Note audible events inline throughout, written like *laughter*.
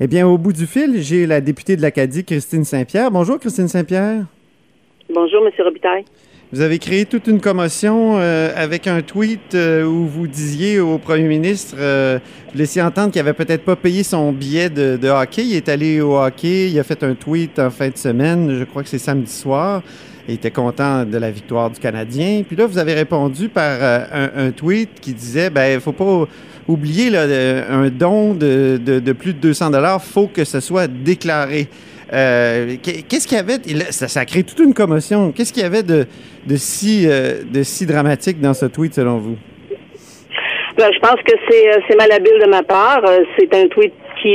Eh bien, au bout du fil, j'ai la députée de l'Acadie, Christine Saint-Pierre. Bonjour, Christine Saint-Pierre. Bonjour, M. Robitaille. Vous avez créé toute une commotion euh, avec un tweet euh, où vous disiez au premier ministre, euh, vous laissiez entendre qu'il avait peut-être pas payé son billet de, de, hockey. Il est allé au hockey, il a fait un tweet en fin de semaine, je crois que c'est samedi soir. Il était content de la victoire du Canadien. Puis là, vous avez répondu par un, un, tweet qui disait, ben, il faut pas oublier là, un don de, plus de 200 dollars, faut que ce soit déclaré. Euh, Qu'est-ce qu'il y avait? Ça, a créé toute une commotion. Qu'est-ce qu'il y avait de, euh, si dramatique dans ce tweet, selon vous? Ben, je pense que c'est malhabile de ma part. C'est un tweet qui,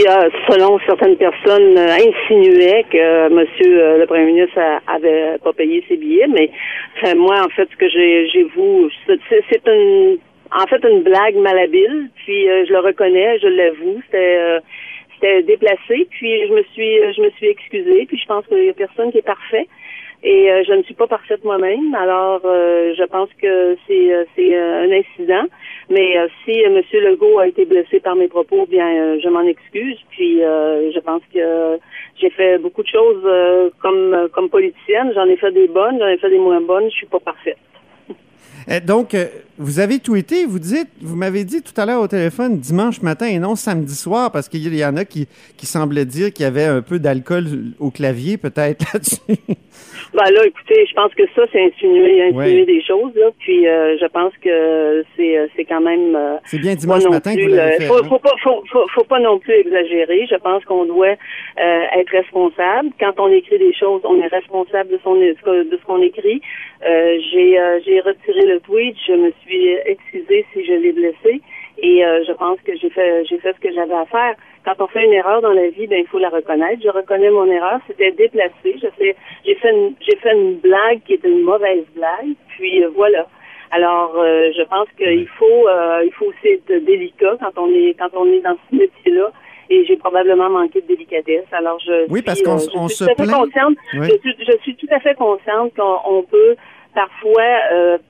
selon certaines personnes, insinuait que Monsieur le Premier ministre avait pas payé ses billets. Mais moi, en fait, ce que j'ai vu, c'est une, en fait, une blague malhabile. Puis je le reconnais, je l'avoue. C'était déplacé, puis je me suis je me suis excusée, puis je pense qu'il y a personne qui est parfait. Et euh, je ne suis pas parfaite moi-même, alors euh, je pense que c'est euh, un incident. Mais si M. Legault a été blessé par mes propos, bien je m'en excuse. Puis je pense que j'ai fait beaucoup de choses comme comme politicienne. J'en ai fait des bonnes, j'en ai fait des moins bonnes. Je suis pas parfaite. Donc, vous avez tweeté, vous dites, vous m'avez dit tout à l'heure au téléphone dimanche matin et non samedi soir, parce qu'il y en a qui, qui semblaient dire qu'il y avait un peu d'alcool au clavier, peut-être *laughs* là-dessus. Ben là, écoutez, je pense que ça, c'est insinuer, insinuer ouais. des choses, là. Puis euh, je pense que c'est, c'est quand même. Euh, c'est bien dimanche matin plus, que vous l'avez fait. Faut, hein? faut, pas, faut, faut, faut, pas non plus exagérer. Je pense qu'on doit euh, être responsable. Quand on écrit des choses, on est responsable de son de ce qu'on écrit. j'ai, j'ai retiré le tweet. Je me suis excusée si je l'ai blessé. Et euh, je pense que j'ai fait j'ai fait ce que j'avais à faire. Quand on fait une erreur dans la vie, ben il faut la reconnaître. Je reconnais mon erreur, c'était déplacé. Je sais, j'ai fait une j'ai fait une blague qui était une mauvaise blague. Puis euh, voilà. Alors euh, je pense qu'il faut il faut aussi être délicat quand on est quand on est dans ce métier-là. Et j'ai probablement manqué de délicatesse. Alors je oui suis, parce qu'on je on se plaint. consciente. Oui. Je, suis, je suis tout à fait consciente qu'on peut parfois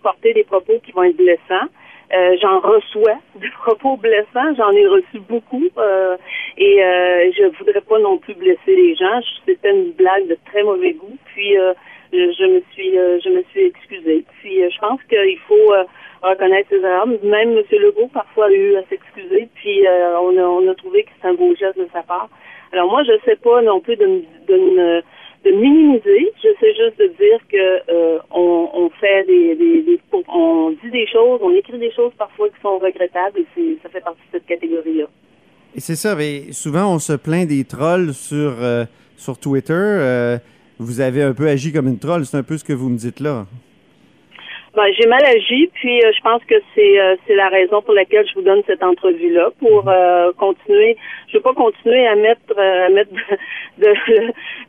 porter des propos qui vont être blessants. Euh, j'en reçois *laughs* des propos blessants, j'en ai reçu beaucoup euh, et euh, je voudrais pas non plus blesser les gens. C'était une blague de très mauvais goût. Puis je, je, me suis je me suis excusée. Puis je pense qu'il faut reconnaître ses erreurs. Même M. Legault parfois a eu à s'excuser. Puis on a on a trouvé que c'est un beau geste de sa part. Alors moi je sais pas non plus de, de, de minimiser. Je sais juste de dire que euh, on, on, fait des, des, des, on dit des choses, on écrit des choses parfois qui sont regrettables et c'est, ça fait partie de cette catégorie-là. Et c'est ça, mais souvent on se plaint des trolls sur euh, sur Twitter. Euh, vous avez un peu agi comme une troll, c'est un peu ce que vous me dites là. Ben, j'ai mal agi, puis euh, je pense que c'est euh, c'est la raison pour laquelle je vous donne cette entrevue-là pour euh, continuer. Je veux pas continuer à mettre à mettre de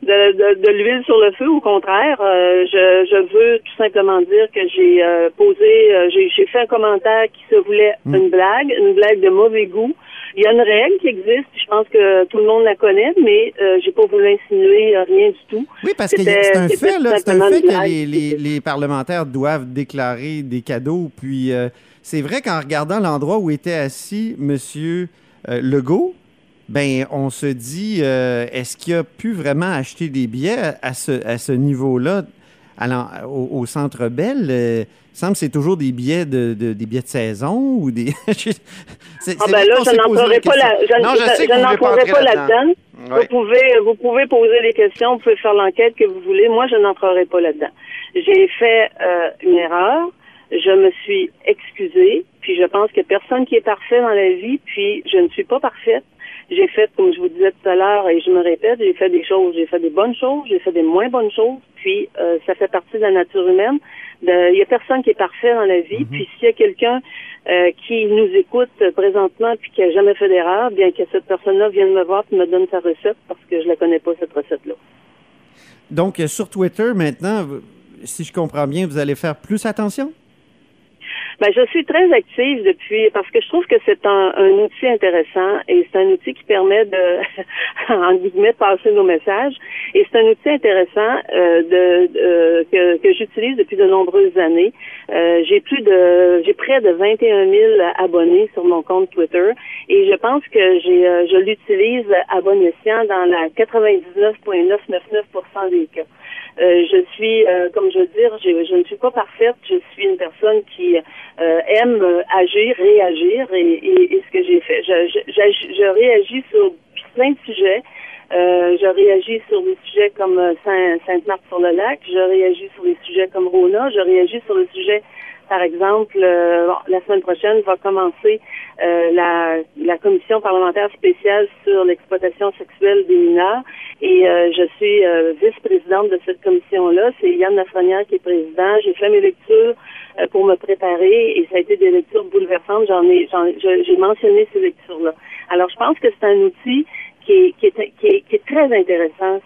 de, de, de l'huile sur le feu. Au contraire, je, je veux tout simplement dire que j'ai posé, j'ai fait un commentaire qui se voulait Mm. une blague, une blague de mauvais goût. Il y a une règle qui existe, je pense que tout le monde la connaît, mais euh, j'ai pas voulu insinuer rien du tout. Oui, parce que c'est un fait, là. C'est un fait que les, les, les parlementaires doivent déclarer des cadeaux. Puis euh, c'est vrai qu'en regardant l'endroit où était assis M. Legault, ben on se dit euh, est-ce qu'il a pu vraiment acheter des billets à, à ce, à ce niveau-là? À au, au Centre Bell? Euh, il semble que c'est toujours des billets de, de- des billets de saison ou des. *laughs* c'est- c'est Ah ben là, je n'entrerai la pas là. Je, Non, je je- sais je que vous voulez pas n'entrerai entrer pas là-dedans. là-dedans. Ouais. Vous pouvez, vous pouvez poser des questions, vous pouvez faire l'enquête que vous voulez. Moi, je n'entrerai pas là-dedans. J'ai fait euh, une erreur. Je me suis excusée. Puis je pense que personne qui est parfait dans la vie. Puis je ne suis pas parfaite. J'ai fait, comme je vous disais tout à l'heure, et je me répète, j'ai fait des choses, j'ai fait des bonnes choses, j'ai fait des moins bonnes choses. Puis euh, ça fait partie de la nature humaine. Il y a personne qui est parfait dans la vie. Puis s'il y a quelqu'un euh, qui nous écoute euh, présentement puis qui a jamais fait d'erreur, bien que cette personne-là vienne me voir et me donne sa recette parce que je la connais pas cette recette-là. Donc, euh, sur Twitter, maintenant, si je comprends bien, vous allez faire plus attention? Ben, je suis très active depuis parce que je trouve que c'est un, un, outil intéressant et c'est un outil qui permet de, *laughs* en guillemets, passer nos messages. Et c'est un outil intéressant euh, de, que, que j'utilise depuis de nombreuses années. Euh, j'ai plus de, j'ai près de 21 000 abonnés sur mon compte Twitter et je pense que j'ai, euh, je l'utilise à bon escient dans la 99,999% des cas. Euh, je suis, euh, comme je veux dire, je, je, ne suis pas parfaite. Je suis une personne qui aime agir, réagir, et, et, ce que j'ai fait. Je, je, je, réagis sur plein de sujets. Je réagis sur des sujets comme Saint, Sainte-Marthe-sur-le-Lac. Je réagis sur des sujets comme Rona. Je réagis sur le sujet par exemple, euh, la semaine prochaine va commencer euh, la, la, commission parlementaire spéciale sur l'exploitation sexuelle des mineurs et euh, je suis vice-présidente de cette commission-là. C'est Yann Lafrenière qui est président. J'ai fait mes lectures pour me préparer et ça a été des lectures bouleversantes. J'en ai, j'ai mentionné ces lectures-là. Alors, je pense que c'est un outil qui est, qui est, qui est, qui est très intéressant,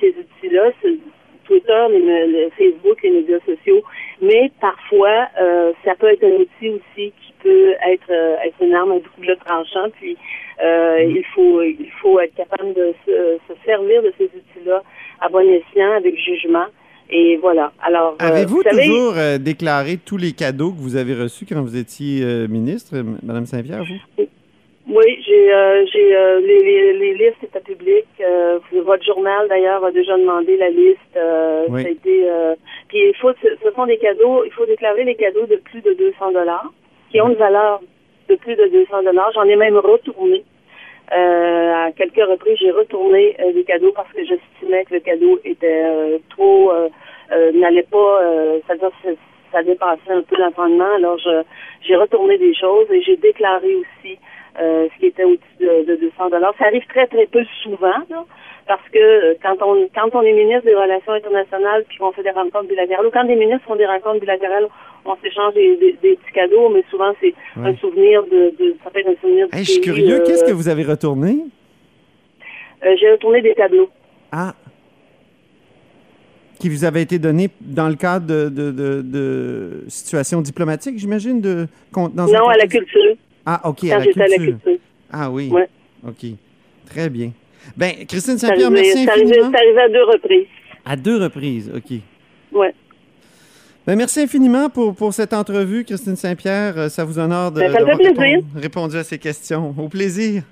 ces outils-là. Twitter, les, le Facebook, les médias sociaux, mais parfois euh, ça peut être un outil aussi qui peut être, euh, être une arme à double tranchant. Puis euh, il faut il faut être capable de se, se servir de ces outils-là à bon escient, avec jugement. Et voilà. Alors, euh, avez-vous toujours déclaré tous les cadeaux que vous avez reçus quand vous étiez ministre, Madame Saint-Pierre, vous? J'ai euh, j'ai euh, les, les, les, listes étaient publiques. Euh, votre journal d'ailleurs a déjà demandé la liste. oui. Ça a été, puis il faut ce sont des cadeaux. Il faut déclarer les cadeaux de plus de 200 dollars qui ont une valeur de plus de 200 dollars. J'en ai même retourné. à quelques reprises, j'ai retourné des cadeaux parce que j'estimais que le cadeau était trop n'allait pas. C'est-à-dire ça dépassait un peu l'entendement. Alors j'ai retourné des choses et j'ai déclaré aussi euh, ce qui était au-dessus de, 200 dollars. Ça arrive très très peu souvent, parce que euh, quand on quand on est ministre des Relations internationales puis qu'on fait des rencontres bilatérales, ou quand des ministres font des rencontres bilatérales, on s'échange des, des, petits cadeaux, mais souvent c'est un souvenir de, de, ça fait un souvenir du Je suis curieux, qu'est-ce que vous avez retourné? Euh, j'ai retourné des tableaux. Ah, qui vous avaient été donnés dans le cadre de, de, de, de situations diplomatiques, j'imagine? De, dans non, à la culture. Ah, OK, à la culture. Ah oui. Ouais. OK. Très bien. Ben, Christine Saint-Pierre, merci infiniment. C'est arrivé à deux reprises. À deux reprises, OK. Oui. Ben, merci infiniment pour, pour cette entrevue, Christine Saint-Pierre. Ça vous honore de, ben, répondu à ces questions. Au plaisir.